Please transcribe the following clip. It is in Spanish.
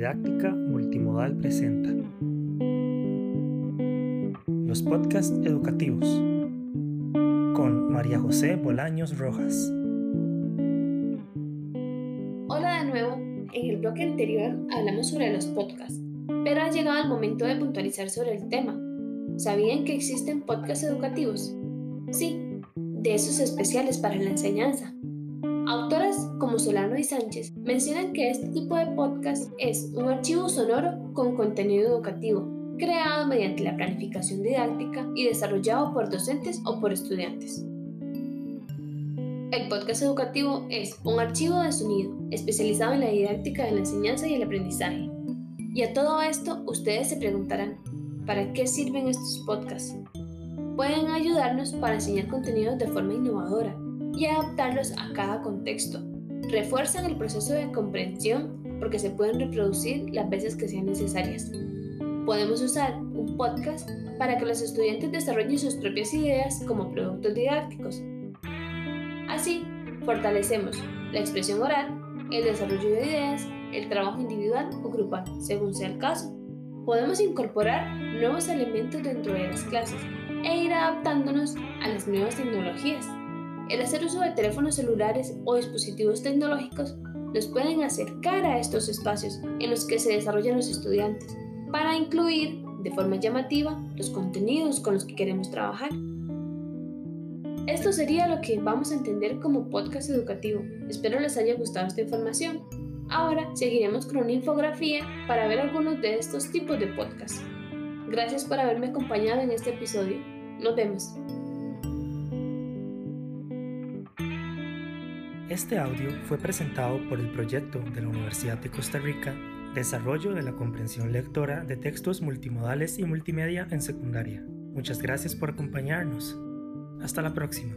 Didáctica Multimodal presenta los podcasts educativos con María José Bolaños Rojas. Hola de nuevo, en el bloque anterior hablamos sobre los podcasts, pero ha llegado el momento de puntualizar sobre el tema. ¿Sabían que existen podcasts educativos? Sí, de esos especiales para la enseñanza. Autoras como Solano y Sánchez mencionan que este tipo de podcast es un archivo sonoro con contenido educativo, creado mediante la planificación didáctica y desarrollado por docentes o por estudiantes. El podcast educativo es un archivo de sonido especializado en la didáctica de la enseñanza y el aprendizaje. Y a todo esto, ustedes se preguntarán, ¿para qué sirven estos podcasts? Pueden ayudarnos para enseñar contenidos de forma innovadora, y adaptarlos a cada contexto. Refuerzan el proceso de comprensión porque se pueden reproducir las veces que sean necesarias. Podemos usar un podcast para que los estudiantes desarrollen sus propias ideas como productos didácticos. Así, fortalecemos la expresión oral, el desarrollo de ideas, el trabajo individual o grupal, según sea el caso. Podemos incorporar nuevos elementos dentro de las clases e ir adaptándonos a las nuevas tecnologías el hacer uso de teléfonos celulares o dispositivos tecnológicos nos pueden acercar a estos espacios en los que se desarrollan los estudiantes para incluir de forma llamativa los contenidos con los que queremos trabajar. Esto sería lo que vamos a entender como podcast educativo. Espero les haya gustado esta información. Ahora seguiremos con una infografía para ver algunos de estos tipos de podcasts. Gracias por haberme acompañado en este episodio. Nos vemos. Este audio fue presentado por el proyecto de la Universidad de Costa Rica Desarrollo de la comprensión lectora de textos multimodales y multimedia en secundaria. Muchas gracias por acompañarnos. Hasta la próxima.